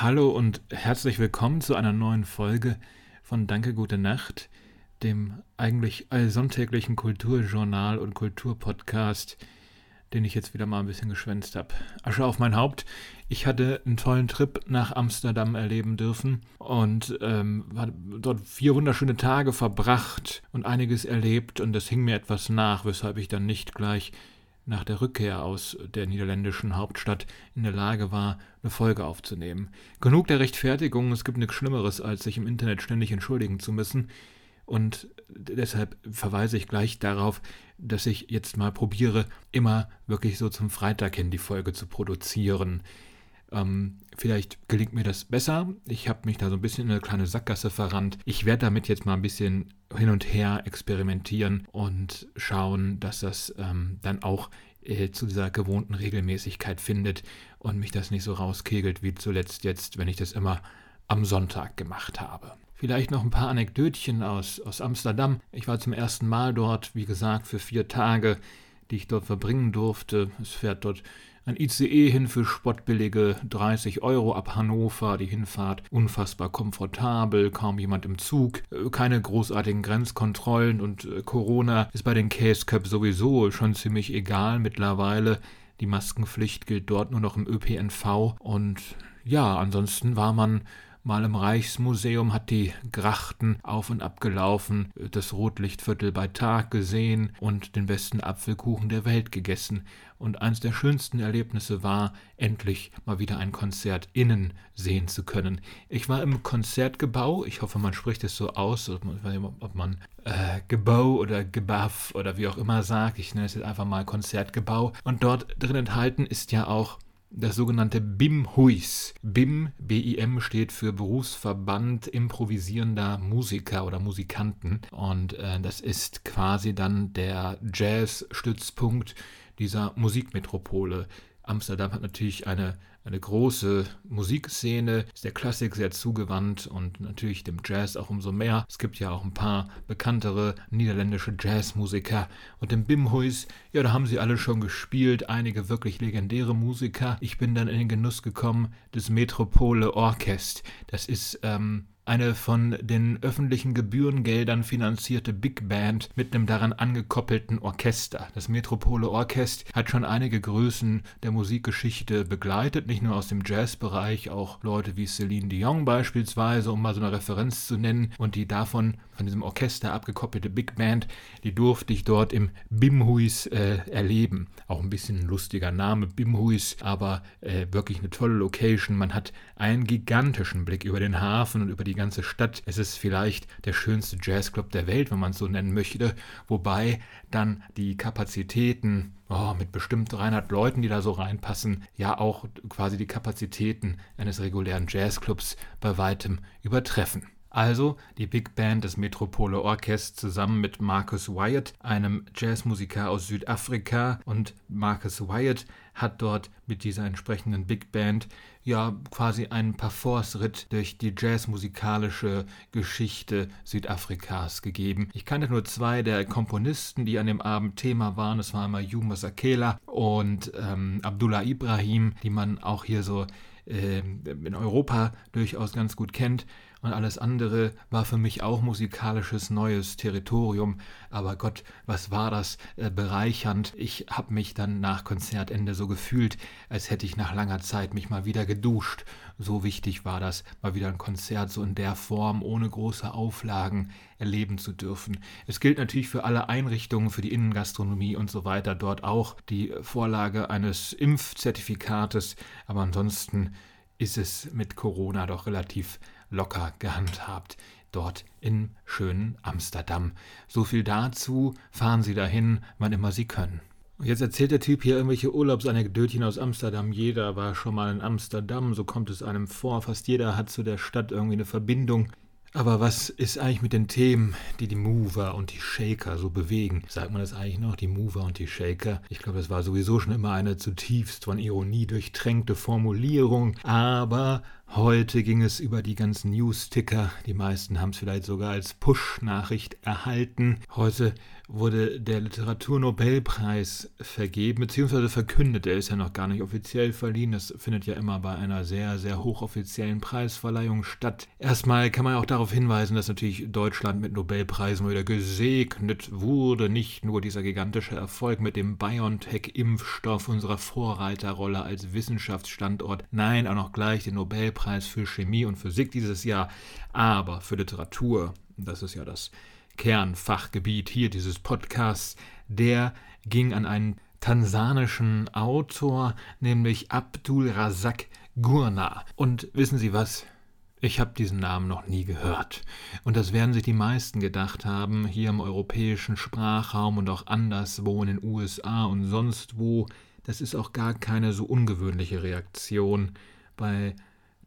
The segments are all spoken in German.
Hallo und herzlich willkommen zu einer neuen Folge von Danke Gute Nacht, dem eigentlich allsonntäglichen Kulturjournal und Kulturpodcast, den ich jetzt wieder mal ein bisschen geschwänzt habe. Asche auf mein Haupt. Ich hatte einen tollen Trip nach Amsterdam erleben dürfen und ähm, habe dort vier wunderschöne Tage verbracht und einiges erlebt und das hing mir etwas nach, weshalb ich dann nicht gleich nach der Rückkehr aus der niederländischen Hauptstadt in der Lage war, eine Folge aufzunehmen. Genug der Rechtfertigung, es gibt nichts Schlimmeres, als sich im Internet ständig entschuldigen zu müssen. Und deshalb verweise ich gleich darauf, dass ich jetzt mal probiere, immer wirklich so zum Freitag hin die Folge zu produzieren. Ähm, vielleicht gelingt mir das besser. Ich habe mich da so ein bisschen in eine kleine Sackgasse verrannt. Ich werde damit jetzt mal ein bisschen hin und her experimentieren und schauen, dass das ähm, dann auch äh, zu dieser gewohnten Regelmäßigkeit findet und mich das nicht so rauskegelt wie zuletzt jetzt, wenn ich das immer am Sonntag gemacht habe. Vielleicht noch ein paar Anekdötchen aus, aus Amsterdam. Ich war zum ersten Mal dort, wie gesagt, für vier Tage, die ich dort verbringen durfte. Es fährt dort ein ICE hin für spottbillige 30 Euro ab Hannover, die Hinfahrt unfassbar komfortabel, kaum jemand im Zug, äh, keine großartigen Grenzkontrollen und äh, Corona ist bei den Case Cup sowieso schon ziemlich egal mittlerweile. Die Maskenpflicht gilt dort nur noch im ÖPNV und ja, ansonsten war man mal im Reichsmuseum, hat die Grachten auf und ab gelaufen, das Rotlichtviertel bei Tag gesehen und den besten Apfelkuchen der Welt gegessen. Und eines der schönsten Erlebnisse war, endlich mal wieder ein Konzert innen sehen zu können. Ich war im Konzertgebau, ich hoffe, man spricht es so aus, ob man äh, Gebau oder Gebaff oder wie auch immer sagt. Ich nenne es jetzt einfach mal Konzertgebau. Und dort drin enthalten ist ja auch das sogenannte BIM-HUIS. BIM, B-I-M, steht für Berufsverband improvisierender Musiker oder Musikanten. Und äh, das ist quasi dann der Jazz-Stützpunkt dieser Musikmetropole. Amsterdam hat natürlich eine eine große Musikszene, ist der Klassik sehr zugewandt und natürlich dem Jazz auch umso mehr. Es gibt ja auch ein paar bekanntere niederländische Jazzmusiker und im Bimhuis, ja, da haben sie alle schon gespielt, einige wirklich legendäre Musiker. Ich bin dann in den Genuss gekommen des Metropole Orchest. Das ist ähm, eine von den öffentlichen Gebührengeldern finanzierte Big Band mit einem daran angekoppelten Orchester. Das Metropole Orchest hat schon einige Größen der Musikgeschichte begleitet, nicht nur aus dem Jazzbereich, auch Leute wie Celine Dion beispielsweise, um mal so eine Referenz zu nennen. Und die davon, von diesem Orchester abgekoppelte Big Band, die durfte ich dort im Bimhuis äh, erleben. Auch ein bisschen ein lustiger Name, Bimhuis, aber äh, wirklich eine tolle Location. Man hat einen gigantischen Blick über den Hafen und über die ganze Stadt. Es ist vielleicht der schönste Jazzclub der Welt, wenn man es so nennen möchte, wobei dann die Kapazitäten oh, mit bestimmt 300 Leuten, die da so reinpassen, ja auch quasi die Kapazitäten eines regulären Jazzclubs bei weitem übertreffen. Also die Big Band des Metropole Orchest zusammen mit Marcus Wyatt, einem Jazzmusiker aus Südafrika. Und Marcus Wyatt hat dort mit dieser entsprechenden Big Band ja quasi einen Parforce-Ritt durch die jazzmusikalische Geschichte Südafrikas gegeben. Ich kannte nur zwei der Komponisten, die an dem Abend Thema waren. Es war einmal Yuma Sakela und ähm, Abdullah Ibrahim, die man auch hier so äh, in Europa durchaus ganz gut kennt und alles andere war für mich auch musikalisches neues Territorium. Aber Gott, was war das äh, bereichernd. Ich habe mich dann nach Konzertende so gefühlt, als hätte ich nach langer Zeit mich mal wieder geduscht. So wichtig war das, mal wieder ein Konzert so in der Form, ohne große Auflagen erleben zu dürfen. Es gilt natürlich für alle Einrichtungen, für die Innengastronomie und so weiter dort auch die Vorlage eines Impfzertifikates. Aber ansonsten ist es mit Corona doch relativ locker gehandhabt dort in schönen Amsterdam. So viel dazu, fahren Sie dahin, wann immer Sie können. Und jetzt erzählt der Typ hier irgendwelche Urlaubsanekdötchen aus Amsterdam. Jeder war schon mal in Amsterdam, so kommt es einem vor. Fast jeder hat zu der Stadt irgendwie eine Verbindung. Aber was ist eigentlich mit den Themen, die die Mover und die Shaker so bewegen? Sagt man das eigentlich noch, die Mover und die Shaker? Ich glaube, das war sowieso schon immer eine zutiefst von Ironie durchtränkte Formulierung. Aber Heute ging es über die ganzen News-Ticker. Die meisten haben es vielleicht sogar als Push-Nachricht erhalten. Heute wurde der Literaturnobelpreis vergeben, beziehungsweise verkündet. Er ist ja noch gar nicht offiziell verliehen. Das findet ja immer bei einer sehr, sehr hochoffiziellen Preisverleihung statt. Erstmal kann man auch darauf hinweisen, dass natürlich Deutschland mit Nobelpreisen wieder gesegnet wurde. Nicht nur dieser gigantische Erfolg mit dem BioNTech-Impfstoff, unserer Vorreiterrolle als Wissenschaftsstandort. Nein, auch noch gleich den Nobelpreis für Chemie und Physik dieses Jahr. Aber für Literatur, das ist ja das Kernfachgebiet hier dieses Podcasts, der ging an einen tansanischen Autor, nämlich Abdul Razak Gurna. Und wissen Sie was? Ich habe diesen Namen noch nie gehört. Und das werden sich die meisten gedacht haben, hier im europäischen Sprachraum und auch anderswo in den USA und sonst wo. Das ist auch gar keine so ungewöhnliche Reaktion bei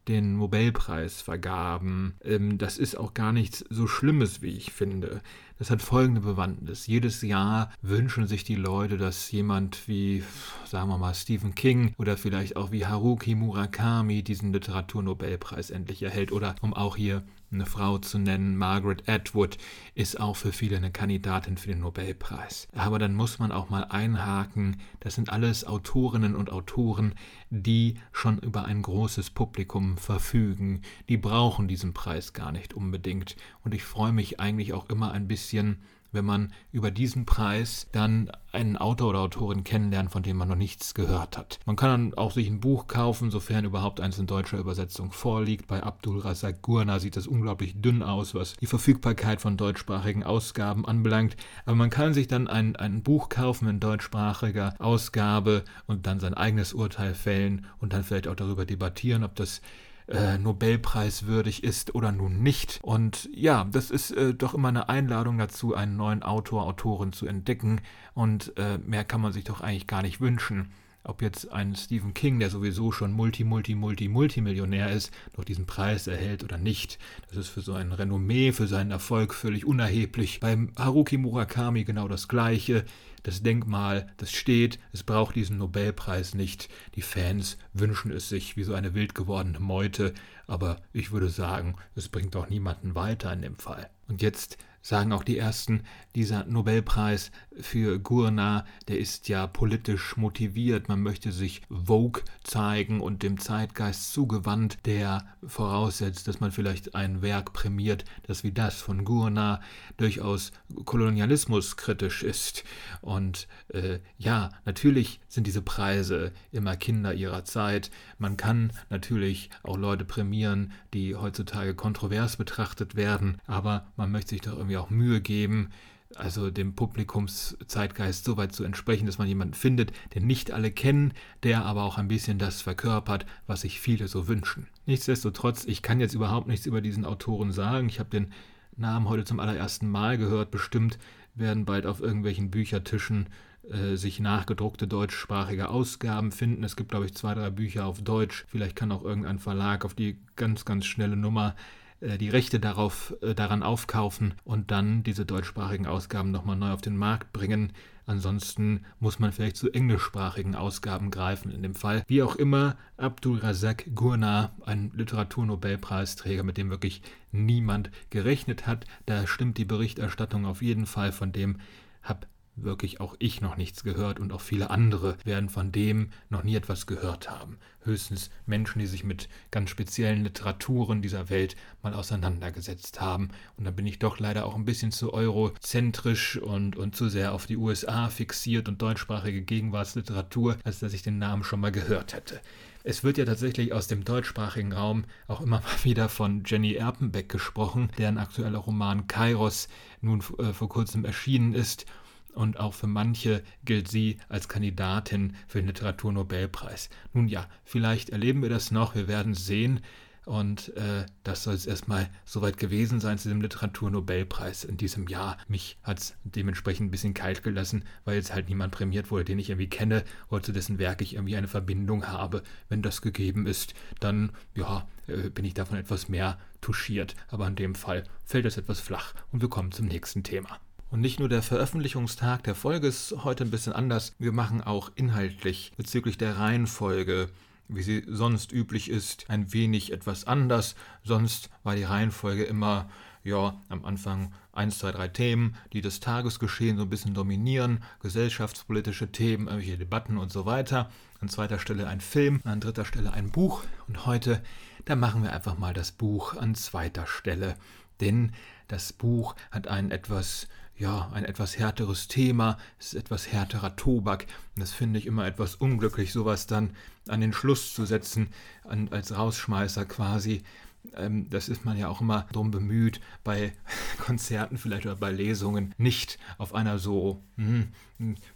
den Nobelpreis vergaben. Ähm, das ist auch gar nichts so Schlimmes, wie ich finde. Das hat folgende Bewandtnis. Jedes Jahr wünschen sich die Leute, dass jemand wie, sagen wir mal, Stephen King oder vielleicht auch wie Haruki Murakami diesen Literaturnobelpreis endlich erhält. Oder um auch hier eine Frau zu nennen, Margaret Atwood, ist auch für viele eine Kandidatin für den Nobelpreis. Aber dann muss man auch mal einhaken, das sind alles Autorinnen und Autoren, die schon über ein großes Publikum verfügen. Die brauchen diesen Preis gar nicht unbedingt. Und ich freue mich eigentlich auch immer ein bisschen, wenn man über diesen Preis dann einen Autor oder Autorin kennenlernt, von dem man noch nichts gehört hat. Man kann dann auch sich ein Buch kaufen, sofern überhaupt eins in deutscher Übersetzung vorliegt. Bei Abdul Razak Gurna sieht das unglaublich dünn aus, was die Verfügbarkeit von deutschsprachigen Ausgaben anbelangt. Aber man kann sich dann ein, ein Buch kaufen in deutschsprachiger Ausgabe und dann sein eigenes Urteil fällen und dann vielleicht auch darüber debattieren, ob das äh, Nobelpreiswürdig ist oder nun nicht. Und ja, das ist äh, doch immer eine Einladung dazu, einen neuen Autor, Autorin zu entdecken. Und äh, mehr kann man sich doch eigentlich gar nicht wünschen. Ob jetzt ein Stephen King, der sowieso schon Multi, Multi, Multi, Multimillionär ist, noch diesen Preis erhält oder nicht. Das ist für so ein Renommee, für seinen Erfolg völlig unerheblich. Beim Haruki Murakami genau das Gleiche. Das Denkmal, das steht, es braucht diesen Nobelpreis nicht. Die Fans wünschen es sich wie so eine wild gewordene Meute, aber ich würde sagen, es bringt auch niemanden weiter in dem Fall. Und jetzt sagen auch die ersten, dieser Nobelpreis für Gurna, der ist ja politisch motiviert. Man möchte sich Vogue zeigen und dem Zeitgeist zugewandt, der voraussetzt, dass man vielleicht ein Werk prämiert, das wie das von Gurna durchaus kolonialismuskritisch ist. Und äh, ja, natürlich sind diese Preise immer Kinder ihrer Zeit. Man kann natürlich auch Leute prämieren, die heutzutage kontrovers betrachtet werden, aber man möchte sich doch irgendwie auch Mühe geben, also dem Publikumszeitgeist so weit zu entsprechen, dass man jemanden findet, den nicht alle kennen, der aber auch ein bisschen das verkörpert, was sich viele so wünschen. Nichtsdestotrotz, ich kann jetzt überhaupt nichts über diesen Autoren sagen. Ich habe den Namen heute zum allerersten Mal gehört. Bestimmt werden bald auf irgendwelchen Büchertischen äh, sich nachgedruckte deutschsprachige Ausgaben finden. Es gibt, glaube ich, zwei, drei Bücher auf Deutsch. Vielleicht kann auch irgendein Verlag auf die ganz, ganz schnelle Nummer äh, die Rechte darauf, äh, daran aufkaufen und dann diese deutschsprachigen Ausgaben nochmal neu auf den Markt bringen. Ansonsten muss man vielleicht zu englischsprachigen Ausgaben greifen in dem Fall. Wie auch immer, Abdul Razak Gurna, ein Literaturnobelpreisträger, mit dem wirklich niemand gerechnet hat. Da stimmt die Berichterstattung auf jeden Fall, von dem habe wirklich auch ich noch nichts gehört und auch viele andere werden von dem noch nie etwas gehört haben. Höchstens Menschen, die sich mit ganz speziellen Literaturen dieser Welt mal auseinandergesetzt haben. Und da bin ich doch leider auch ein bisschen zu eurozentrisch und, und zu sehr auf die USA fixiert und deutschsprachige Gegenwartsliteratur, als dass ich den Namen schon mal gehört hätte. Es wird ja tatsächlich aus dem deutschsprachigen Raum auch immer mal wieder von Jenny Erpenbeck gesprochen, deren aktueller Roman Kairos nun äh, vor kurzem erschienen ist und auch für manche gilt sie als Kandidatin für den Literaturnobelpreis. Nun ja, vielleicht erleben wir das noch, wir werden sehen. Und äh, das soll es erstmal soweit gewesen sein zu dem Literaturnobelpreis in diesem Jahr. Mich hat es dementsprechend ein bisschen kalt gelassen, weil jetzt halt niemand prämiert wurde, den ich irgendwie kenne oder zu dessen Werk ich irgendwie eine Verbindung habe. Wenn das gegeben ist, dann ja, äh, bin ich davon etwas mehr touchiert. Aber in dem Fall fällt es etwas flach und wir kommen zum nächsten Thema. Und nicht nur der Veröffentlichungstag der Folge ist heute ein bisschen anders, wir machen auch inhaltlich bezüglich der Reihenfolge wie sie sonst üblich ist, ein wenig etwas anders. Sonst war die Reihenfolge immer, ja, am Anfang eins, zwei, drei Themen, die das Tagesgeschehen so ein bisschen dominieren, gesellschaftspolitische Themen, irgendwelche Debatten und so weiter. An zweiter Stelle ein Film, an dritter Stelle ein Buch. Und heute, da machen wir einfach mal das Buch an zweiter Stelle. Denn das Buch hat einen etwas ja, ein etwas härteres Thema, es ist etwas härterer Tobak. Und das finde ich immer etwas unglücklich, sowas dann an den Schluss zu setzen, an, als Rausschmeißer quasi. Ähm, das ist man ja auch immer drum bemüht, bei Konzerten vielleicht oder bei Lesungen nicht auf einer so hm,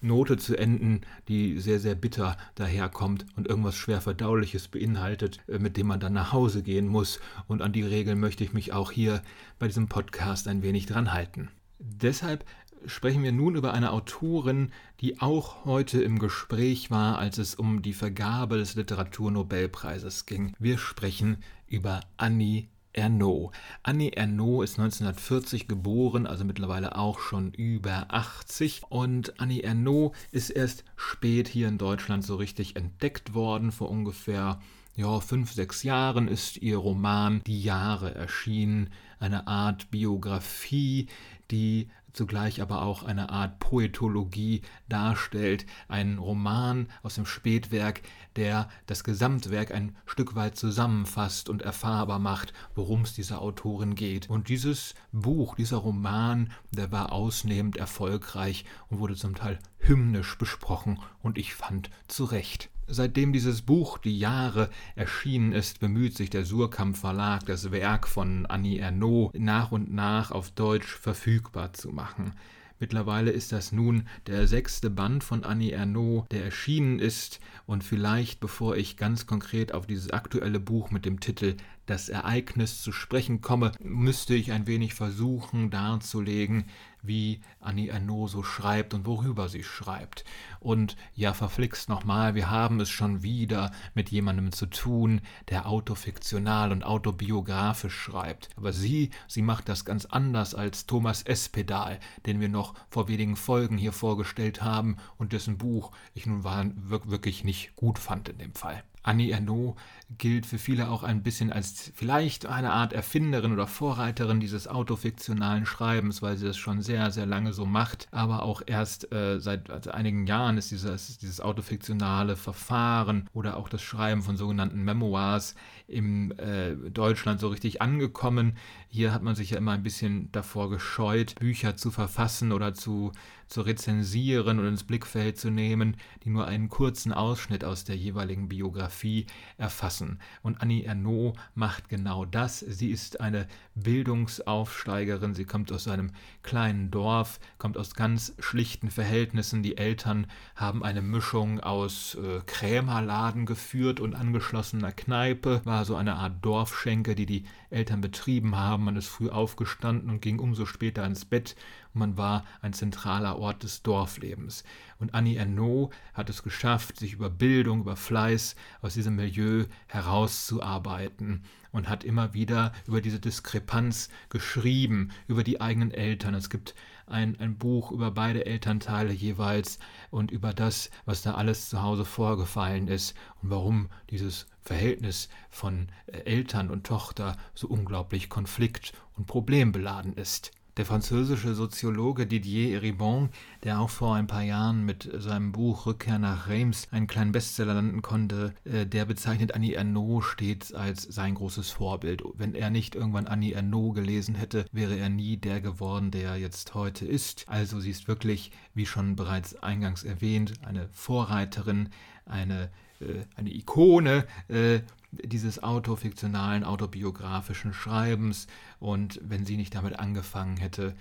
Note zu enden, die sehr, sehr bitter daherkommt und irgendwas schwer verdauliches beinhaltet, äh, mit dem man dann nach Hause gehen muss. Und an die Regeln möchte ich mich auch hier bei diesem Podcast ein wenig dran halten. Deshalb sprechen wir nun über eine Autorin, die auch heute im Gespräch war, als es um die Vergabe des Literaturnobelpreises ging. Wir sprechen über Annie Ernaux. Annie Ernaux ist 1940 geboren, also mittlerweile auch schon über 80. Und Annie Ernaux ist erst spät hier in Deutschland so richtig entdeckt worden, vor ungefähr ja, fünf, sechs Jahren ist ihr Roman Die Jahre erschienen, eine Art Biografie, die zugleich aber auch eine Art Poetologie darstellt, ein Roman aus dem Spätwerk, der das Gesamtwerk ein Stück weit zusammenfasst und erfahrbar macht, worum es dieser Autorin geht. Und dieses Buch, dieser Roman, der war ausnehmend erfolgreich und wurde zum Teil hymnisch besprochen und ich fand zu Recht. Seitdem dieses Buch Die Jahre erschienen ist, bemüht sich der Surkamp Verlag, das Werk von Annie Ernaux nach und nach auf Deutsch verfügbar zu machen. Mittlerweile ist das nun der sechste Band von Annie Ernaux, der erschienen ist. Und vielleicht, bevor ich ganz konkret auf dieses aktuelle Buch mit dem Titel Das Ereignis zu sprechen komme, müsste ich ein wenig versuchen darzulegen, wie Annie Ernaux so schreibt und worüber sie schreibt. Und ja, verflixt nochmal, wir haben es schon wieder mit jemandem zu tun, der autofiktional und autobiografisch schreibt. Aber sie, sie macht das ganz anders als Thomas Espedal, den wir noch vor wenigen Folgen hier vorgestellt haben und dessen Buch ich nun wirklich nicht gut fand in dem Fall. Annie Ernaux gilt für viele auch ein bisschen als vielleicht eine Art Erfinderin oder Vorreiterin dieses autofiktionalen Schreibens, weil sie das schon sehr, sehr lange so macht. Aber auch erst äh, seit also einigen Jahren ist dieses, dieses autofiktionale Verfahren oder auch das Schreiben von sogenannten Memoirs in äh, Deutschland so richtig angekommen. Hier hat man sich ja immer ein bisschen davor gescheut, Bücher zu verfassen oder zu, zu rezensieren und ins Blickfeld zu nehmen, die nur einen kurzen Ausschnitt aus der jeweiligen Biografie erfassen. Und Annie Ernaux macht genau das. Sie ist eine Bildungsaufsteigerin. Sie kommt aus einem kleinen Dorf, kommt aus ganz schlichten Verhältnissen. Die Eltern haben eine Mischung aus äh, Krämerladen geführt und angeschlossener Kneipe, war so eine Art Dorfschenke, die die Eltern betrieben haben. Man ist früh aufgestanden und ging umso später ins Bett. Man war ein zentraler Ort des Dorflebens. Und Annie Ernaux hat es geschafft, sich über Bildung, über Fleiß aus diesem Milieu herauszuarbeiten und hat immer wieder über diese Diskrepanz geschrieben, über die eigenen Eltern. Es gibt ein, ein Buch über beide Elternteile jeweils und über das, was da alles zu Hause vorgefallen ist und warum dieses Verhältnis von äh, Eltern und Tochter so unglaublich konflikt- und problembeladen ist. Der französische Soziologe Didier Eribon, der auch vor ein paar Jahren mit seinem Buch Rückkehr nach Reims einen kleinen Bestseller landen konnte, äh, der bezeichnet Annie Ernaux stets als sein großes Vorbild. Wenn er nicht irgendwann Annie Ernaux gelesen hätte, wäre er nie der geworden, der er jetzt heute ist. Also sie ist wirklich, wie schon bereits eingangs erwähnt, eine Vorreiterin, eine äh, eine Ikone äh, dieses autofiktionalen, autobiografischen Schreibens. Und wenn sie nicht damit angefangen hätte,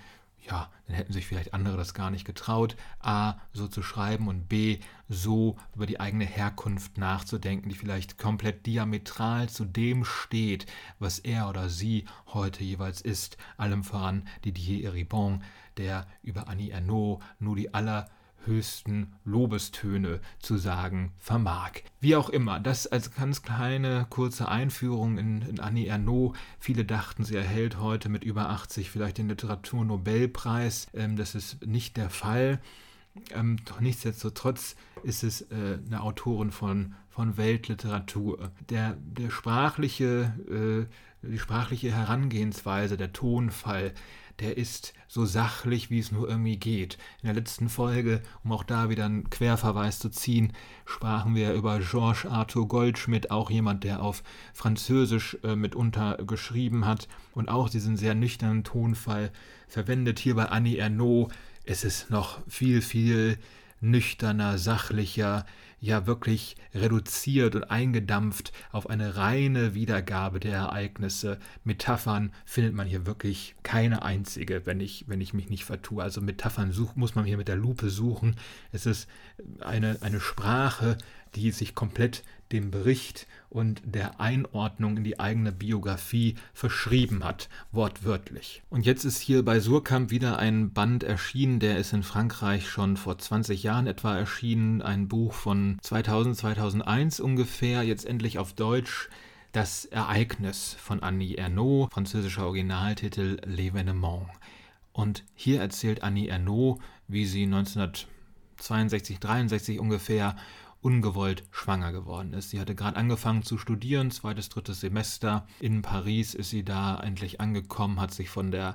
ja, dann hätten sich vielleicht andere das gar nicht getraut, a, so zu schreiben und b, so über die eigene Herkunft nachzudenken, die vielleicht komplett diametral zu dem steht, was er oder sie heute jeweils ist, allem voran Didier Eribon, der über Annie Ernaux nur die aller höchsten Lobestöne zu sagen vermag. Wie auch immer, das als ganz kleine kurze Einführung in, in Annie Ernaux. Viele dachten, sie erhält heute mit über 80 vielleicht den Literaturnobelpreis. Ähm, das ist nicht der Fall. Ähm, doch nichtsdestotrotz ist es äh, eine Autorin von, von Weltliteratur. Der, der sprachliche, äh, die sprachliche Herangehensweise, der Tonfall, der ist so sachlich, wie es nur irgendwie geht. In der letzten Folge, um auch da wieder einen Querverweis zu ziehen, sprachen wir über Georges Arthur Goldschmidt, auch jemand, der auf Französisch äh, mitunter geschrieben hat und auch diesen sehr nüchternen Tonfall verwendet. Hier bei Annie Ernaux ist es noch viel, viel nüchterner, sachlicher, ja wirklich reduziert und eingedampft auf eine reine Wiedergabe der Ereignisse. Metaphern findet man hier wirklich keine einzige, wenn ich, wenn ich mich nicht vertue. Also Metaphern such, muss man hier mit der Lupe suchen. Es ist eine, eine Sprache, die sich komplett dem Bericht und der Einordnung in die eigene Biografie verschrieben hat, wortwörtlich. Und jetzt ist hier bei Surkamp wieder ein Band erschienen, der ist in Frankreich schon vor 20 Jahren etwa erschienen, ein Buch von 2000, 2001 ungefähr, jetzt endlich auf Deutsch. Das Ereignis von Annie Ernaux, französischer Originaltitel L'Evénement. Und hier erzählt Annie Ernaux, wie sie 1962, 63 ungefähr ungewollt schwanger geworden ist. Sie hatte gerade angefangen zu studieren, zweites, drittes Semester. In Paris ist sie da endlich angekommen, hat sich von der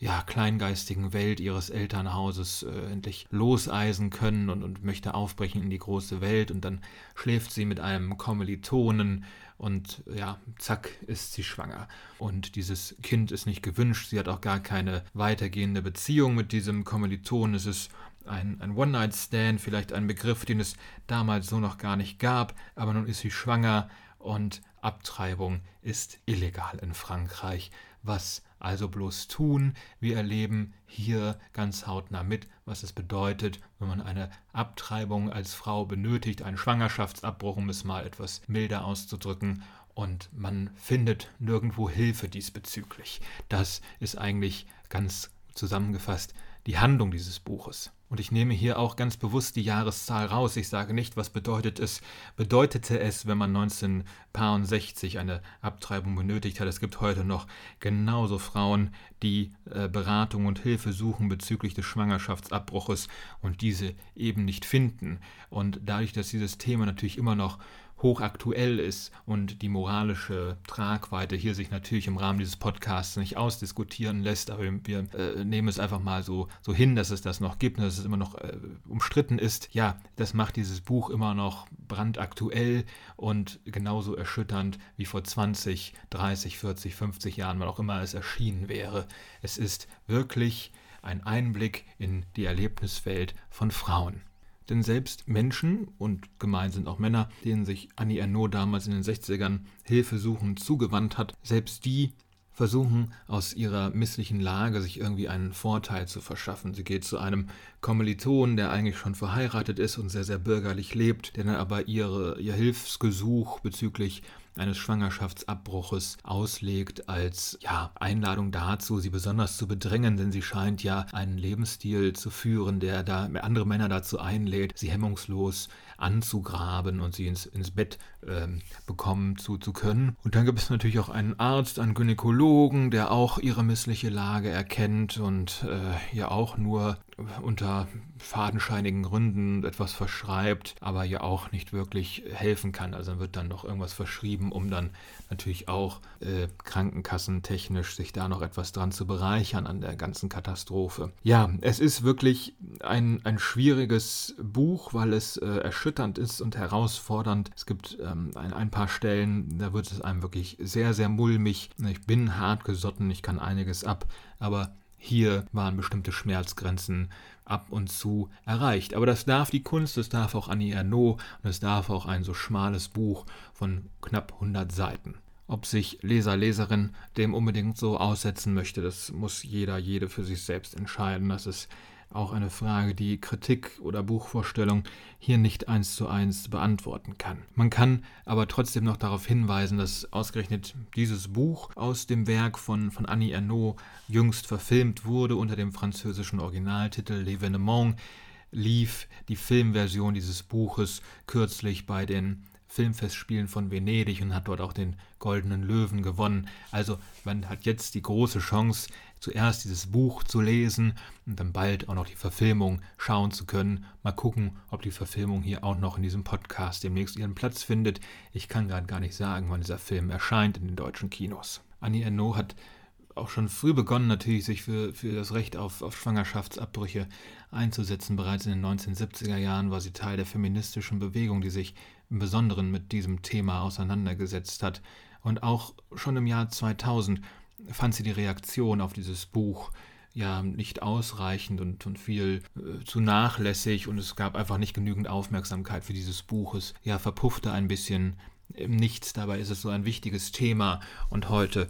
ja, kleingeistigen Welt ihres Elternhauses äh, endlich loseisen können und, und möchte aufbrechen in die große Welt. Und dann schläft sie mit einem Kommilitonen und ja, zack, ist sie schwanger. Und dieses Kind ist nicht gewünscht. Sie hat auch gar keine weitergehende Beziehung mit diesem Kommilitonen. Es ist ein, ein One-Night-Stand, vielleicht ein Begriff, den es damals so noch gar nicht gab, aber nun ist sie schwanger und Abtreibung ist illegal in Frankreich. Was also bloß tun? Wir erleben hier ganz hautnah mit, was es bedeutet, wenn man eine Abtreibung als Frau benötigt, einen Schwangerschaftsabbruch, um es mal etwas milder auszudrücken, und man findet nirgendwo Hilfe diesbezüglich. Das ist eigentlich ganz zusammengefasst die Handlung dieses Buches. Und ich nehme hier auch ganz bewusst die Jahreszahl raus. Ich sage nicht, was bedeutet es, bedeutete es, wenn man 1960 eine Abtreibung benötigt hat. Es gibt heute noch genauso Frauen, die äh, Beratung und Hilfe suchen bezüglich des Schwangerschaftsabbruches und diese eben nicht finden. Und dadurch, dass dieses Thema natürlich immer noch hochaktuell ist und die moralische Tragweite hier sich natürlich im Rahmen dieses Podcasts nicht ausdiskutieren lässt, aber wir äh, nehmen es einfach mal so, so hin, dass es das noch gibt und dass es immer noch äh, umstritten ist. Ja, das macht dieses Buch immer noch brandaktuell und genauso erschütternd wie vor 20, 30, 40, 50 Jahren, wann auch immer es erschienen wäre. Es ist wirklich ein Einblick in die Erlebniswelt von Frauen. Denn selbst Menschen, und gemeint sind auch Männer, denen sich Annie Ernaux damals in den 60ern hilfesuchend zugewandt hat, selbst die versuchen aus ihrer misslichen Lage sich irgendwie einen Vorteil zu verschaffen. Sie geht zu einem Kommiliton, der eigentlich schon verheiratet ist und sehr, sehr bürgerlich lebt, der dann aber ihre, ihr Hilfsgesuch bezüglich eines Schwangerschaftsabbruches auslegt als ja, Einladung dazu, sie besonders zu bedrängen, denn sie scheint ja einen Lebensstil zu führen, der da andere Männer dazu einlädt, sie hemmungslos anzugraben und sie ins, ins Bett ähm, bekommen zu, zu können. Und dann gibt es natürlich auch einen Arzt, einen Gynäkologen, der auch ihre missliche Lage erkennt und äh, ja auch nur unter fadenscheinigen Gründen etwas verschreibt, aber ja auch nicht wirklich helfen kann. Also wird dann noch irgendwas verschrieben, um dann natürlich auch äh, krankenkassentechnisch sich da noch etwas dran zu bereichern an der ganzen Katastrophe. Ja, es ist wirklich ein, ein schwieriges Buch, weil es äh, erschütternd ist und herausfordernd. Es gibt ähm, ein, ein paar Stellen, da wird es einem wirklich sehr, sehr mulmig. Ich bin hart gesotten, ich kann einiges ab, aber hier waren bestimmte Schmerzgrenzen ab und zu erreicht. Aber das darf die Kunst, das darf auch Annie Ernaux und es darf auch ein so schmales Buch von knapp 100 Seiten. Ob sich Leser, Leserin dem unbedingt so aussetzen möchte, das muss jeder, jede für sich selbst entscheiden. Das ist auch eine Frage, die Kritik oder Buchvorstellung hier nicht eins zu eins beantworten kann. Man kann aber trotzdem noch darauf hinweisen, dass ausgerechnet dieses Buch aus dem Werk von, von Annie Ernaux jüngst verfilmt wurde unter dem französischen Originaltitel L'Evénement lief die Filmversion dieses Buches kürzlich bei den Filmfestspielen von Venedig und hat dort auch den Goldenen Löwen gewonnen. Also man hat jetzt die große Chance, zuerst dieses Buch zu lesen und dann bald auch noch die Verfilmung schauen zu können. Mal gucken, ob die Verfilmung hier auch noch in diesem Podcast demnächst ihren Platz findet. Ich kann gerade gar nicht sagen, wann dieser Film erscheint in den deutschen Kinos. Annie Ernaux hat auch schon früh begonnen, natürlich sich für, für das Recht auf, auf Schwangerschaftsabbrüche einzusetzen. Bereits in den 1970er Jahren war sie Teil der feministischen Bewegung, die sich im Besonderen mit diesem Thema auseinandergesetzt hat. Und auch schon im Jahr 2000 fand sie die Reaktion auf dieses Buch ja nicht ausreichend und, und viel äh, zu nachlässig und es gab einfach nicht genügend Aufmerksamkeit für dieses Buch. Es ja verpuffte ein bisschen im Nichts. Dabei ist es so ein wichtiges Thema und heute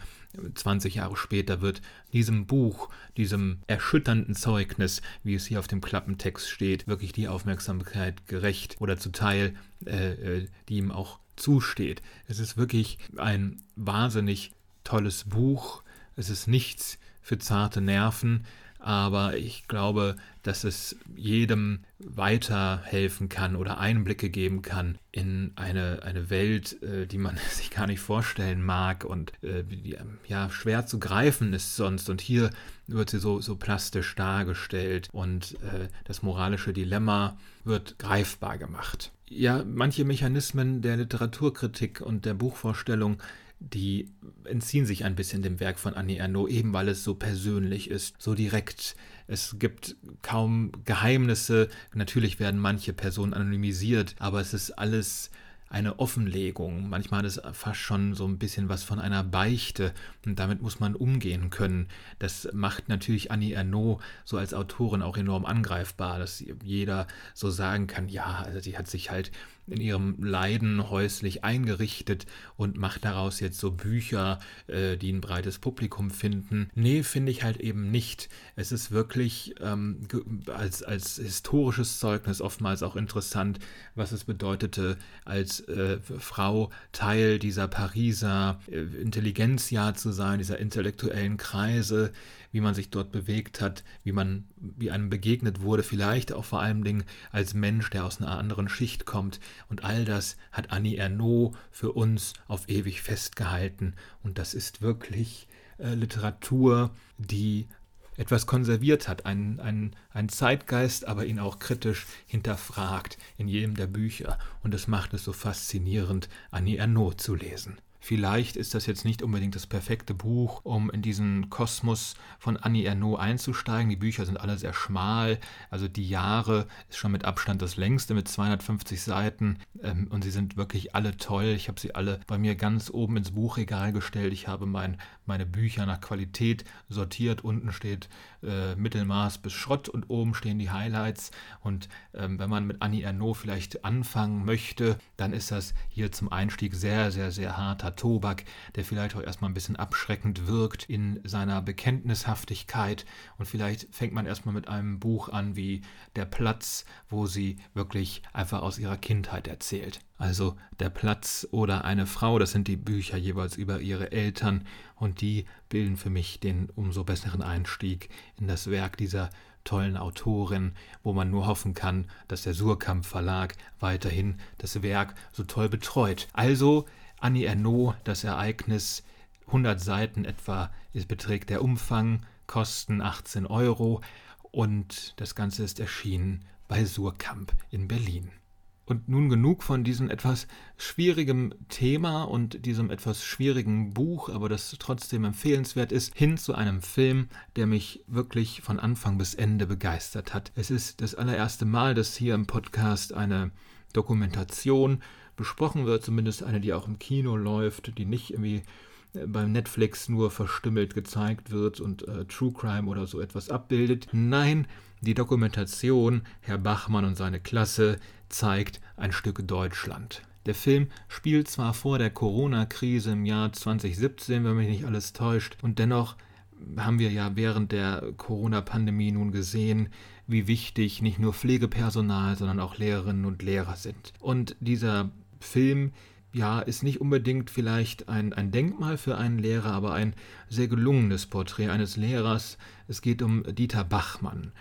20 Jahre später wird diesem Buch, diesem erschütternden Zeugnis, wie es hier auf dem Klappentext steht, wirklich die Aufmerksamkeit gerecht oder zuteil, äh, äh, die ihm auch zusteht. Es ist wirklich ein wahnsinnig tolles Buch. Es ist nichts für zarte Nerven aber ich glaube, dass es jedem weiterhelfen kann oder Einblicke geben kann in eine, eine Welt, äh, die man sich gar nicht vorstellen mag und äh, die ja schwer zu greifen ist sonst. Und hier wird sie so, so plastisch dargestellt und äh, das moralische Dilemma wird greifbar gemacht. Ja, manche Mechanismen der Literaturkritik und der Buchvorstellung die entziehen sich ein bisschen dem Werk von Annie Ernaux, eben weil es so persönlich ist, so direkt. Es gibt kaum Geheimnisse. Natürlich werden manche Personen anonymisiert, aber es ist alles eine Offenlegung. Manchmal hat es fast schon so ein bisschen was von einer Beichte und damit muss man umgehen können. Das macht natürlich Annie Ernaux so als Autorin auch enorm angreifbar, dass jeder so sagen kann, ja, also sie hat sich halt in ihrem Leiden häuslich eingerichtet und macht daraus jetzt so Bücher, äh, die ein breites Publikum finden. Nee, finde ich halt eben nicht. Es ist wirklich ähm, als, als historisches Zeugnis oftmals auch interessant, was es bedeutete, als äh, Frau Teil dieser Pariser äh, Intelligenzjahr zu sein, dieser intellektuellen Kreise, wie man sich dort bewegt hat, wie man, wie einem begegnet wurde, vielleicht auch vor allen Dingen als Mensch, der aus einer anderen Schicht kommt. Und all das hat Annie Ernaux für uns auf ewig festgehalten. Und das ist wirklich äh, Literatur, die etwas konserviert hat, einen, einen, einen Zeitgeist, aber ihn auch kritisch hinterfragt in jedem der Bücher. Und das macht es so faszinierend, Annie Ernaux zu lesen. Vielleicht ist das jetzt nicht unbedingt das perfekte Buch, um in diesen Kosmos von Annie Ernaux einzusteigen. Die Bücher sind alle sehr schmal. Also die Jahre ist schon mit Abstand das längste mit 250 Seiten. Ähm, und sie sind wirklich alle toll. Ich habe sie alle bei mir ganz oben ins Buchregal gestellt. Ich habe mein, meine Bücher nach Qualität sortiert. Unten steht äh, Mittelmaß bis Schrott und oben stehen die Highlights. Und ähm, wenn man mit Annie Ernaux vielleicht anfangen möchte, dann ist das hier zum Einstieg sehr, sehr, sehr harter Tobak, der vielleicht auch erstmal ein bisschen abschreckend wirkt in seiner Bekenntnishaftigkeit. Und vielleicht fängt man erstmal mit einem Buch an wie Der Platz, wo sie wirklich einfach aus ihrer Kindheit erzählt. Also Der Platz oder eine Frau, das sind die Bücher jeweils über ihre Eltern und die bilden für mich den umso besseren Einstieg in das Werk dieser tollen Autorin, wo man nur hoffen kann, dass der Surkamp Verlag weiterhin das Werk so toll betreut. Also Annie Ernaux, das Ereignis, 100 Seiten etwa beträgt der Umfang, Kosten 18 Euro und das Ganze ist erschienen bei Surkamp in Berlin. Und nun genug von diesem etwas schwierigen Thema und diesem etwas schwierigen Buch, aber das trotzdem empfehlenswert ist, hin zu einem Film, der mich wirklich von Anfang bis Ende begeistert hat. Es ist das allererste Mal, dass hier im Podcast eine Dokumentation besprochen wird, zumindest eine, die auch im Kino läuft, die nicht irgendwie äh, beim Netflix nur verstümmelt gezeigt wird und äh, True Crime oder so etwas abbildet. Nein, die Dokumentation Herr Bachmann und seine Klasse zeigt ein Stück Deutschland. Der Film spielt zwar vor der Corona-Krise im Jahr 2017, wenn mich nicht alles täuscht, und dennoch haben wir ja während der Corona-Pandemie nun gesehen, wie wichtig nicht nur Pflegepersonal, sondern auch Lehrerinnen und Lehrer sind. Und dieser Film ja, ist nicht unbedingt vielleicht ein, ein Denkmal für einen Lehrer, aber ein sehr gelungenes Porträt eines Lehrers. Es geht um Dieter Bachmann.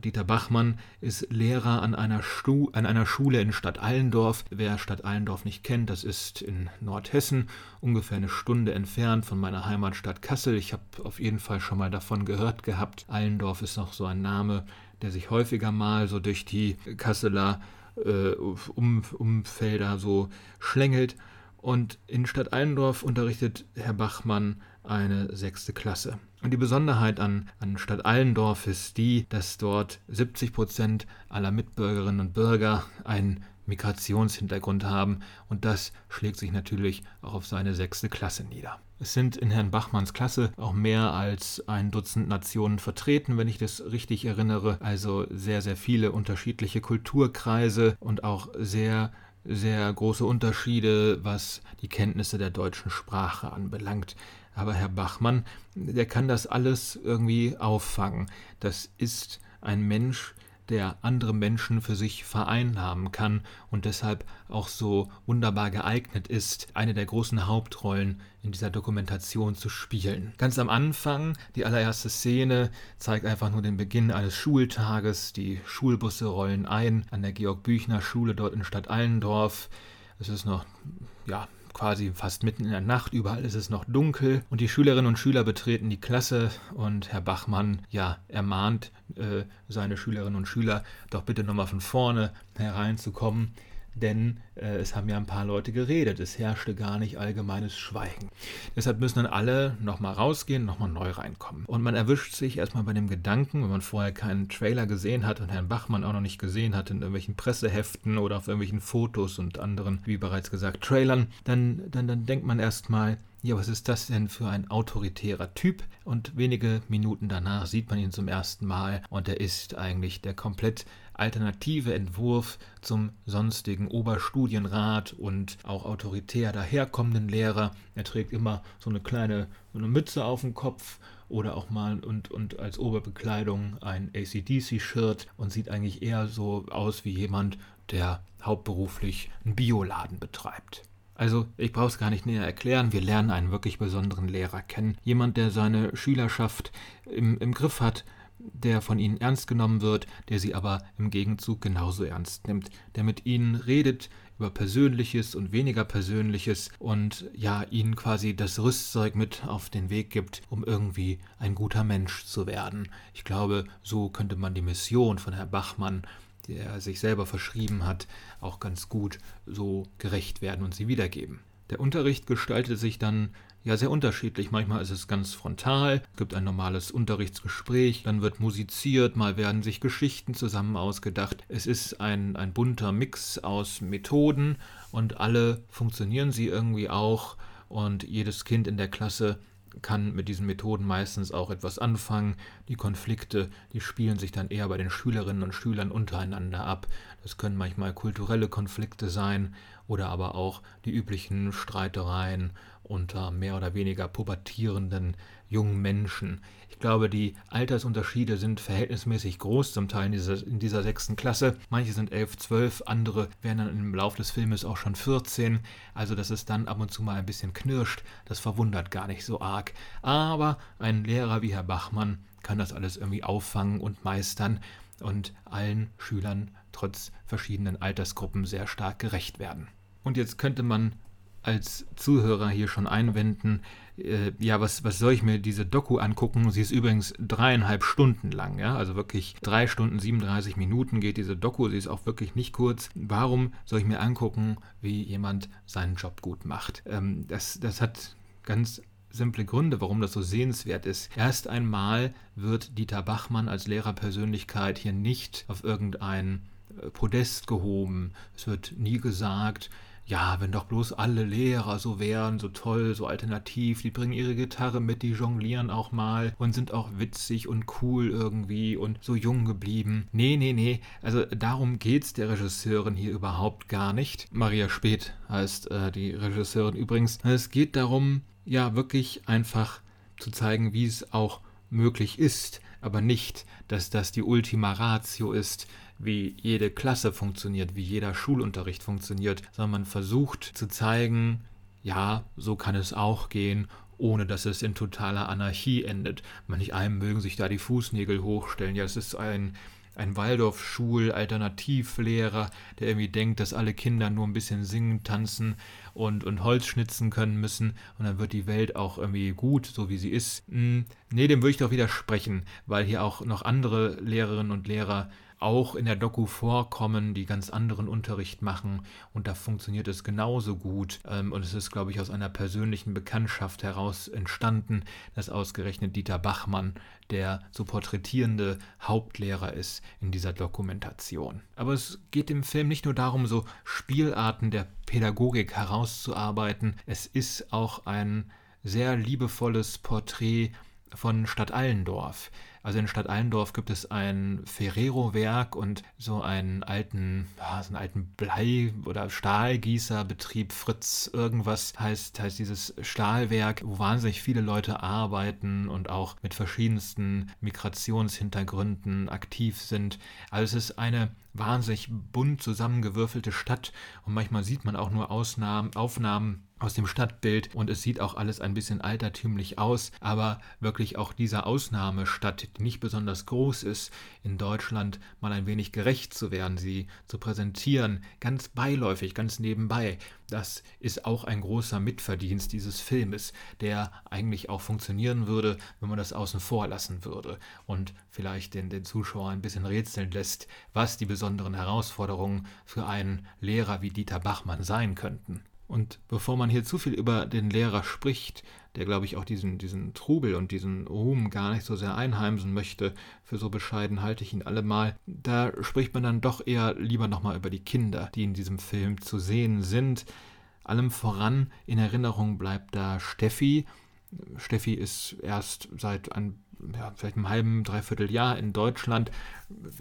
Dieter Bachmann ist Lehrer an einer, Stu an einer Schule in Stadt Allendorf. Wer Stadt Allendorf nicht kennt, das ist in Nordhessen, ungefähr eine Stunde entfernt von meiner Heimatstadt Kassel. Ich habe auf jeden Fall schon mal davon gehört gehabt. Allendorf ist noch so ein Name, der sich häufiger mal so durch die Kasseler äh, um, Umfelder so schlängelt. Und in Stadt Allendorf unterrichtet Herr Bachmann eine sechste Klasse. Und die Besonderheit an, an Stadt Allendorf ist die, dass dort 70 Prozent aller Mitbürgerinnen und Bürger einen Migrationshintergrund haben und das schlägt sich natürlich auch auf seine sechste Klasse nieder. Es sind in Herrn Bachmanns Klasse auch mehr als ein Dutzend Nationen vertreten, wenn ich das richtig erinnere. Also sehr, sehr viele unterschiedliche Kulturkreise und auch sehr sehr große Unterschiede, was die Kenntnisse der deutschen Sprache anbelangt. Aber Herr Bachmann, der kann das alles irgendwie auffangen. Das ist ein Mensch, der andere Menschen für sich vereinnahmen kann und deshalb auch so wunderbar geeignet ist, eine der großen Hauptrollen in dieser Dokumentation zu spielen. Ganz am Anfang, die allererste Szene, zeigt einfach nur den Beginn eines Schultages. Die Schulbusse rollen ein an der Georg-Büchner-Schule dort in Stadt Allendorf. Es ist noch, ja, quasi fast mitten in der Nacht, überall ist es noch dunkel und die Schülerinnen und Schüler betreten die Klasse und Herr Bachmann, ja, ermahnt äh, seine Schülerinnen und Schüler, doch bitte nochmal von vorne hereinzukommen denn äh, es haben ja ein paar Leute geredet. Es herrschte gar nicht allgemeines Schweigen. Deshalb müssen dann alle nochmal rausgehen, nochmal neu reinkommen. Und man erwischt sich erstmal bei dem Gedanken, wenn man vorher keinen Trailer gesehen hat und Herrn Bachmann auch noch nicht gesehen hat in irgendwelchen Presseheften oder auf irgendwelchen Fotos und anderen, wie bereits gesagt, Trailern, dann, dann, dann denkt man erstmal, ja, was ist das denn für ein autoritärer Typ? Und wenige Minuten danach sieht man ihn zum ersten Mal und er ist eigentlich der komplett alternative Entwurf zum sonstigen Oberstudienrat und auch autoritär daherkommenden Lehrer. Er trägt immer so eine kleine so eine Mütze auf dem Kopf oder auch mal und, und als Oberbekleidung ein ACDC-Shirt und sieht eigentlich eher so aus wie jemand, der hauptberuflich einen Bioladen betreibt. Also, ich brauche es gar nicht näher erklären, wir lernen einen wirklich besonderen Lehrer kennen. Jemand, der seine Schülerschaft im, im Griff hat, der von ihnen ernst genommen wird, der sie aber im Gegenzug genauso ernst nimmt, der mit ihnen redet über Persönliches und weniger Persönliches und ja, ihnen quasi das Rüstzeug mit auf den Weg gibt, um irgendwie ein guter Mensch zu werden. Ich glaube, so könnte man die Mission von Herrn Bachmann, der sich selber verschrieben hat, auch ganz gut so gerecht werden und sie wiedergeben. Der Unterricht gestaltet sich dann ja sehr unterschiedlich. Manchmal ist es ganz frontal, gibt ein normales Unterrichtsgespräch, dann wird musiziert, mal werden sich Geschichten zusammen ausgedacht. Es ist ein, ein bunter Mix aus Methoden und alle funktionieren sie irgendwie auch und jedes Kind in der Klasse kann mit diesen Methoden meistens auch etwas anfangen. Die Konflikte, die spielen sich dann eher bei den Schülerinnen und Schülern untereinander ab. Das können manchmal kulturelle Konflikte sein oder aber auch die üblichen Streitereien unter mehr oder weniger pubertierenden jungen Menschen. Ich glaube, die Altersunterschiede sind verhältnismäßig groß, zum Teil in dieser, in dieser sechsten Klasse. Manche sind elf, zwölf, andere werden dann im Laufe des Filmes auch schon 14. Also, dass es dann ab und zu mal ein bisschen knirscht, das verwundert gar nicht so arg. Aber ein Lehrer wie Herr Bachmann kann das alles irgendwie auffangen und meistern und allen Schülern trotz verschiedenen Altersgruppen sehr stark gerecht werden. Und jetzt könnte man als Zuhörer hier schon einwenden, äh, ja, was, was soll ich mir diese Doku angucken? Sie ist übrigens dreieinhalb Stunden lang, ja, also wirklich drei Stunden 37 Minuten geht diese Doku, sie ist auch wirklich nicht kurz. Warum soll ich mir angucken, wie jemand seinen Job gut macht? Ähm, das, das hat ganz simple Gründe, warum das so sehenswert ist. Erst einmal wird Dieter Bachmann als Lehrerpersönlichkeit hier nicht auf irgendein Podest gehoben. Es wird nie gesagt, ja, wenn doch bloß alle Lehrer so wären, so toll, so alternativ, die bringen ihre Gitarre mit, die jonglieren auch mal und sind auch witzig und cool irgendwie und so jung geblieben. Nee, nee, nee, also darum geht's der Regisseurin hier überhaupt gar nicht. Maria Speth heißt äh, die Regisseurin übrigens. Es geht darum, ja, wirklich einfach zu zeigen, wie es auch möglich ist, aber nicht, dass das die Ultima Ratio ist, wie jede Klasse funktioniert, wie jeder Schulunterricht funktioniert, sondern man versucht zu zeigen, ja, so kann es auch gehen, ohne dass es in totaler Anarchie endet. Manch einem mögen sich da die Fußnägel hochstellen. Ja, es ist ein, ein Waldorfschul-Alternativlehrer, der irgendwie denkt, dass alle Kinder nur ein bisschen singen, tanzen und, und Holz schnitzen können müssen und dann wird die Welt auch irgendwie gut, so wie sie ist. Hm, nee, dem würde ich doch widersprechen, weil hier auch noch andere Lehrerinnen und Lehrer auch in der Doku vorkommen, die ganz anderen Unterricht machen und da funktioniert es genauso gut. Ähm, und es ist, glaube ich, aus einer persönlichen Bekanntschaft heraus entstanden, dass ausgerechnet Dieter Bachmann der so porträtierende Hauptlehrer ist in dieser Dokumentation. Aber es geht im Film nicht nur darum, so Spielarten der Pädagogik herauszuarbeiten, es ist auch ein sehr liebevolles Porträt von Stadt Allendorf. Also in Stadt Allendorf gibt es ein Ferrero-Werk und so einen alten, so einen alten Blei- oder Stahlgießerbetrieb, Fritz irgendwas heißt, heißt dieses Stahlwerk, wo wahnsinnig viele Leute arbeiten und auch mit verschiedensten Migrationshintergründen aktiv sind. Also es ist eine wahnsinnig bunt zusammengewürfelte Stadt. Und manchmal sieht man auch nur Ausnahmen, Aufnahmen aus dem Stadtbild. Und es sieht auch alles ein bisschen altertümlich aus, aber wirklich auch dieser Ausnahmestadt, die nicht besonders groß ist, in Deutschland mal ein wenig gerecht zu werden, sie zu präsentieren, ganz beiläufig, ganz nebenbei. Das ist auch ein großer Mitverdienst dieses Filmes, der eigentlich auch funktionieren würde, wenn man das außen vor lassen würde und vielleicht den, den Zuschauer ein bisschen rätseln lässt, was die besonderen Herausforderungen für einen Lehrer wie Dieter Bachmann sein könnten. Und bevor man hier zu viel über den Lehrer spricht, der, glaube ich, auch diesen, diesen Trubel und diesen Ruhm gar nicht so sehr einheimsen möchte, für so bescheiden halte ich ihn allemal, da spricht man dann doch eher lieber nochmal über die Kinder, die in diesem Film zu sehen sind. Allem voran in Erinnerung bleibt da Steffi. Steffi ist erst seit ein ja, vielleicht einem halben, dreiviertel Jahr in Deutschland.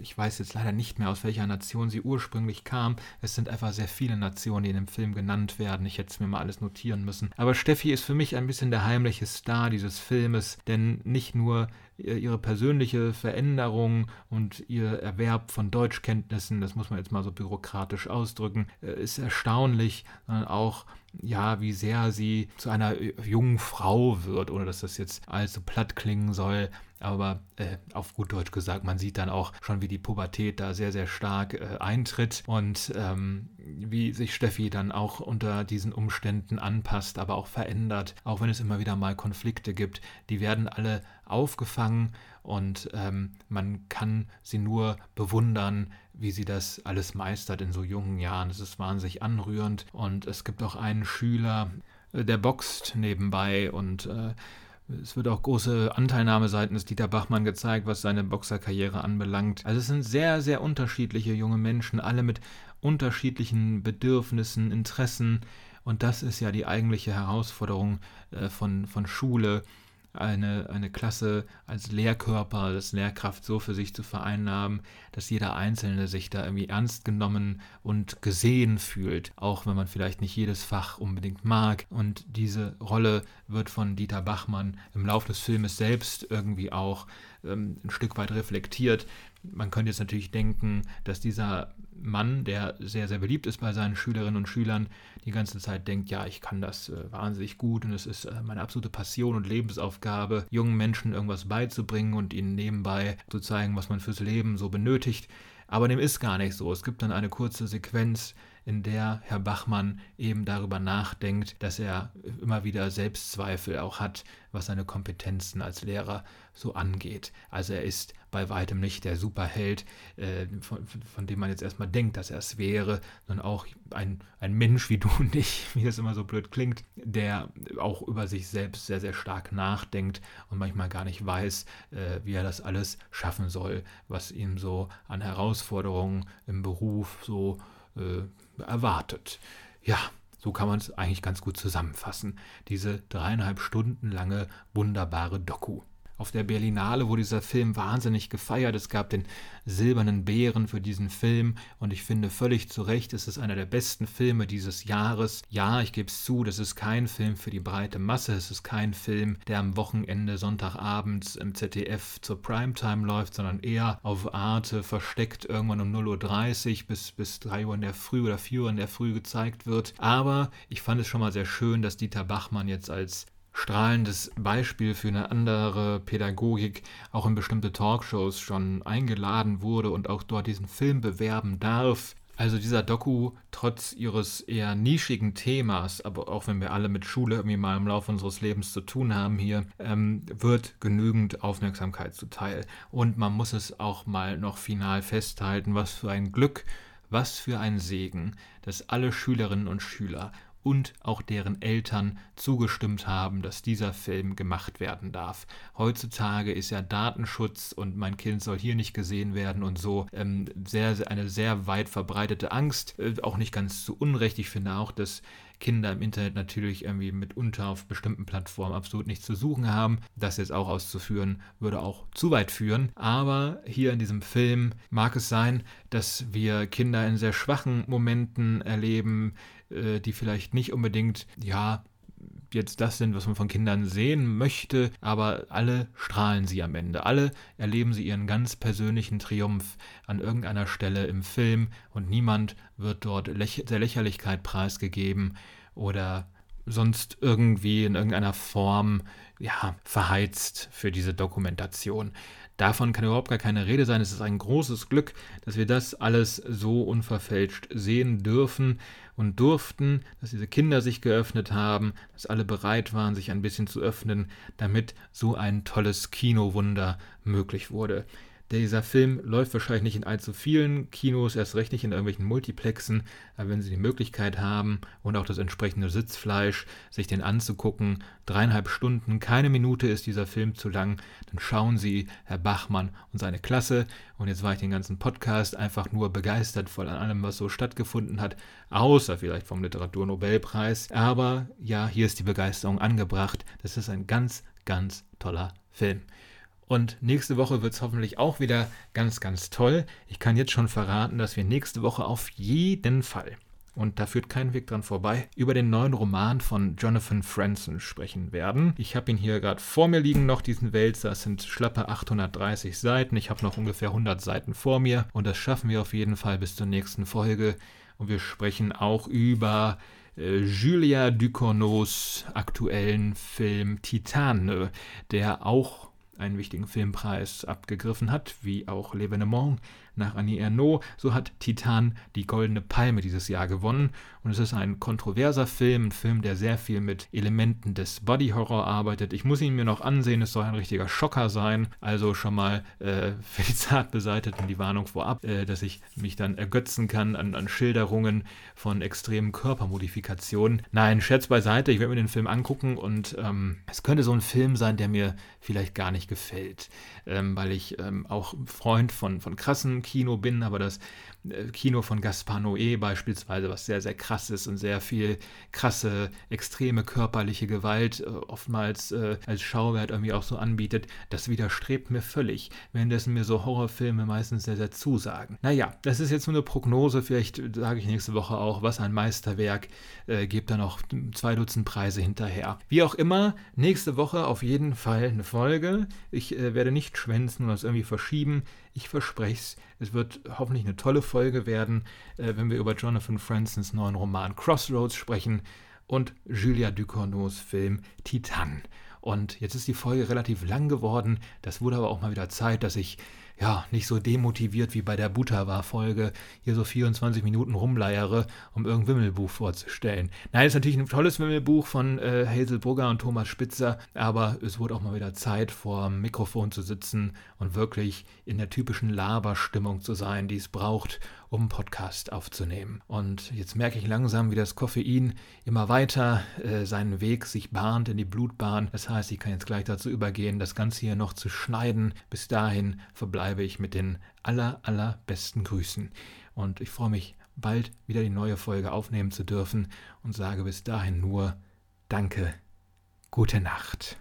Ich weiß jetzt leider nicht mehr, aus welcher Nation sie ursprünglich kam. Es sind einfach sehr viele Nationen, die in dem Film genannt werden. Ich hätte es mir mal alles notieren müssen. Aber Steffi ist für mich ein bisschen der heimliche Star dieses Filmes, denn nicht nur ihre persönliche Veränderung und ihr Erwerb von Deutschkenntnissen, das muss man jetzt mal so bürokratisch ausdrücken, äh, ist erstaunlich, sondern auch ja, wie sehr sie zu einer jungen Frau wird, ohne dass das jetzt allzu platt klingen soll. Aber äh, auf gut Deutsch gesagt, man sieht dann auch schon, wie die Pubertät da sehr, sehr stark äh, eintritt und ähm, wie sich Steffi dann auch unter diesen Umständen anpasst, aber auch verändert, auch wenn es immer wieder mal Konflikte gibt. Die werden alle aufgefangen und ähm, man kann sie nur bewundern, wie sie das alles meistert in so jungen Jahren. Es ist wahnsinnig anrührend und es gibt auch einen Schüler, äh, der boxt nebenbei und äh, es wird auch große Anteilnahme seitens Dieter Bachmann gezeigt, was seine Boxerkarriere anbelangt. Also es sind sehr, sehr unterschiedliche junge Menschen, alle mit unterschiedlichen Bedürfnissen, Interessen. Und das ist ja die eigentliche Herausforderung äh, von, von Schule eine, eine Klasse als Lehrkörper, als Lehrkraft so für sich zu vereinnahmen, dass jeder Einzelne sich da irgendwie ernst genommen und gesehen fühlt, auch wenn man vielleicht nicht jedes Fach unbedingt mag. Und diese Rolle wird von Dieter Bachmann im Laufe des Filmes selbst irgendwie auch ähm, ein Stück weit reflektiert. Man könnte jetzt natürlich denken, dass dieser Mann, der sehr, sehr beliebt ist bei seinen Schülerinnen und Schülern, die ganze Zeit denkt, ja, ich kann das äh, wahnsinnig gut und es ist äh, meine absolute Passion und Lebensaufgabe, jungen Menschen irgendwas beizubringen und ihnen nebenbei zu zeigen, was man fürs Leben so benötigt. Aber dem ist gar nicht so. Es gibt dann eine kurze Sequenz, in der Herr Bachmann eben darüber nachdenkt, dass er immer wieder Selbstzweifel auch hat, was seine Kompetenzen als Lehrer so angeht. Also er ist bei weitem nicht der Superheld, äh, von, von, dem man jetzt erstmal denkt, dass er es wäre, sondern auch ein, ein Mensch wie du und ich, wie das immer so blöd klingt, der auch über sich selbst sehr, sehr stark nachdenkt und manchmal gar nicht weiß, äh, wie er das alles schaffen soll, was ihm so an Herausforderungen im Beruf so äh, erwartet. Ja, so kann man es eigentlich ganz gut zusammenfassen. Diese dreieinhalb Stunden lange wunderbare Doku auf der Berlinale wurde dieser Film wahnsinnig gefeiert. Es gab den Silbernen Bären für diesen Film und ich finde völlig zu Recht, es ist einer der besten Filme dieses Jahres. Ja, ich gebe es zu, das ist kein Film für die breite Masse. Es ist kein Film, der am Wochenende Sonntagabends im ZDF zur Primetime läuft, sondern eher auf Arte versteckt irgendwann um 0.30 Uhr bis, bis 3 Uhr in der Früh oder 4 Uhr in der Früh gezeigt wird. Aber ich fand es schon mal sehr schön, dass Dieter Bachmann jetzt als strahlendes Beispiel für eine andere Pädagogik auch in bestimmte Talkshows schon eingeladen wurde und auch dort diesen Film bewerben darf. Also dieser Doku, trotz ihres eher nischigen Themas, aber auch wenn wir alle mit Schule irgendwie mal im Laufe unseres Lebens zu tun haben hier, ähm, wird genügend Aufmerksamkeit zuteil. Und man muss es auch mal noch final festhalten, was für ein Glück, was für ein Segen, dass alle Schülerinnen und Schüler und auch deren Eltern zugestimmt haben, dass dieser Film gemacht werden darf. Heutzutage ist ja Datenschutz und mein Kind soll hier nicht gesehen werden und so ähm, sehr, eine sehr weit verbreitete Angst, äh, auch nicht ganz zu Unrecht. Ich finde auch, dass Kinder im Internet natürlich irgendwie mitunter auf bestimmten Plattformen absolut nichts zu suchen haben. Das jetzt auch auszuführen, würde auch zu weit führen. Aber hier in diesem Film mag es sein, dass wir Kinder in sehr schwachen Momenten erleben, äh, die vielleicht nicht unbedingt, ja, jetzt das sind, was man von Kindern sehen möchte, aber alle strahlen sie am Ende. Alle erleben sie ihren ganz persönlichen Triumph an irgendeiner Stelle im Film und niemand wird dort läch der Lächerlichkeit preisgegeben oder sonst irgendwie in irgendeiner Form ja, verheizt für diese Dokumentation. Davon kann überhaupt gar keine Rede sein. Es ist ein großes Glück, dass wir das alles so unverfälscht sehen dürfen und durften, dass diese Kinder sich geöffnet haben, dass alle bereit waren, sich ein bisschen zu öffnen, damit so ein tolles Kinowunder möglich wurde. Dieser Film läuft wahrscheinlich nicht in allzu vielen Kinos, erst recht nicht in irgendwelchen Multiplexen, aber wenn Sie die Möglichkeit haben und auch das entsprechende Sitzfleisch, sich den anzugucken, dreieinhalb Stunden, keine Minute ist dieser Film zu lang, dann schauen Sie Herr Bachmann und seine Klasse. Und jetzt war ich den ganzen Podcast einfach nur begeistert von allem, was so stattgefunden hat, außer vielleicht vom Literaturnobelpreis. Aber ja, hier ist die Begeisterung angebracht. Das ist ein ganz, ganz toller Film. Und nächste Woche wird es hoffentlich auch wieder ganz, ganz toll. Ich kann jetzt schon verraten, dass wir nächste Woche auf jeden Fall, und da führt kein Weg dran vorbei, über den neuen Roman von Jonathan Franzen sprechen werden. Ich habe ihn hier gerade vor mir liegen noch, diesen Wälzer. Es sind schlappe 830 Seiten. Ich habe noch ungefähr 100 Seiten vor mir. Und das schaffen wir auf jeden Fall bis zur nächsten Folge. Und wir sprechen auch über äh, Julia Ducourneaus aktuellen Film Titane, der auch einen wichtigen Filmpreis abgegriffen hat, wie auch L'Evenement nach Annie Ernaux. So hat Titan die Goldene Palme dieses Jahr gewonnen. Und es ist ein kontroverser Film, ein Film, der sehr viel mit Elementen des Body Horror arbeitet. Ich muss ihn mir noch ansehen, es soll ein richtiger Schocker sein. Also schon mal äh, für die Zartbeseiteten die Warnung vorab, äh, dass ich mich dann ergötzen kann an, an Schilderungen von extremen Körpermodifikationen. Nein, Scherz beiseite, ich werde mir den Film angucken und ähm, es könnte so ein Film sein, der mir vielleicht gar nicht gefällt, ähm, weil ich ähm, auch Freund von, von krassen Kino bin, aber das Kino von Gaspar Noé beispielsweise, was sehr, sehr krass ist und sehr viel krasse, extreme körperliche Gewalt äh, oftmals äh, als Schauwert irgendwie auch so anbietet, das widerstrebt mir völlig, währenddessen mir so Horrorfilme meistens sehr, sehr zusagen. Naja, das ist jetzt nur eine Prognose, vielleicht sage ich nächste Woche auch, was ein Meisterwerk, äh, gebt da noch zwei Dutzend Preise hinterher. Wie auch immer, nächste Woche auf jeden Fall eine Folge. Ich äh, werde nicht schwänzen und das irgendwie verschieben. Ich verspreche es, es wird hoffentlich eine tolle Folge werden, äh, wenn wir über Jonathan Fransons neuen Roman Crossroads sprechen und Julia Ducournau's Film Titan. Und jetzt ist die Folge relativ lang geworden. Das wurde aber auch mal wieder Zeit, dass ich ja, nicht so demotiviert wie bei der Butterwar-Folge hier so 24 Minuten rumleiere, um irgendein Wimmelbuch vorzustellen. Nein, ist natürlich ein tolles Wimmelbuch von äh, Hazel Brugger und Thomas Spitzer, aber es wurde auch mal wieder Zeit, vor dem Mikrofon zu sitzen und wirklich in der typischen Laberstimmung zu sein, die es braucht, um einen Podcast aufzunehmen. Und jetzt merke ich langsam, wie das Koffein immer weiter äh, seinen Weg sich bahnt in die Blutbahn. Das heißt, ich kann jetzt gleich dazu übergehen, das Ganze hier noch zu schneiden. Bis dahin verbleibe ich mit den aller, allerbesten Grüßen. Und ich freue mich, bald wieder die neue Folge aufnehmen zu dürfen und sage bis dahin nur Danke, gute Nacht.